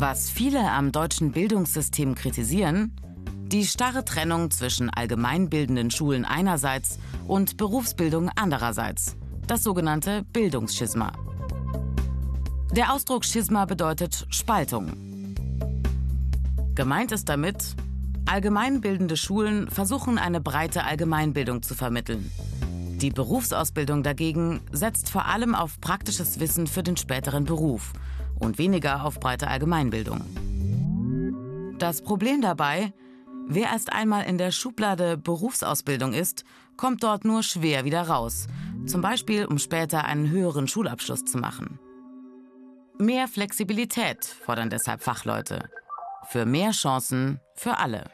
Was viele am deutschen Bildungssystem kritisieren, die starre Trennung zwischen allgemeinbildenden Schulen einerseits und Berufsbildung andererseits, das sogenannte Bildungsschisma. Der Ausdruck Schisma bedeutet Spaltung. Gemeint ist damit, allgemeinbildende Schulen versuchen eine breite Allgemeinbildung zu vermitteln. Die Berufsausbildung dagegen setzt vor allem auf praktisches Wissen für den späteren Beruf und weniger auf breite Allgemeinbildung. Das Problem dabei, wer erst einmal in der Schublade Berufsausbildung ist, kommt dort nur schwer wieder raus, zum Beispiel um später einen höheren Schulabschluss zu machen. Mehr Flexibilität fordern deshalb Fachleute. Für mehr Chancen für alle.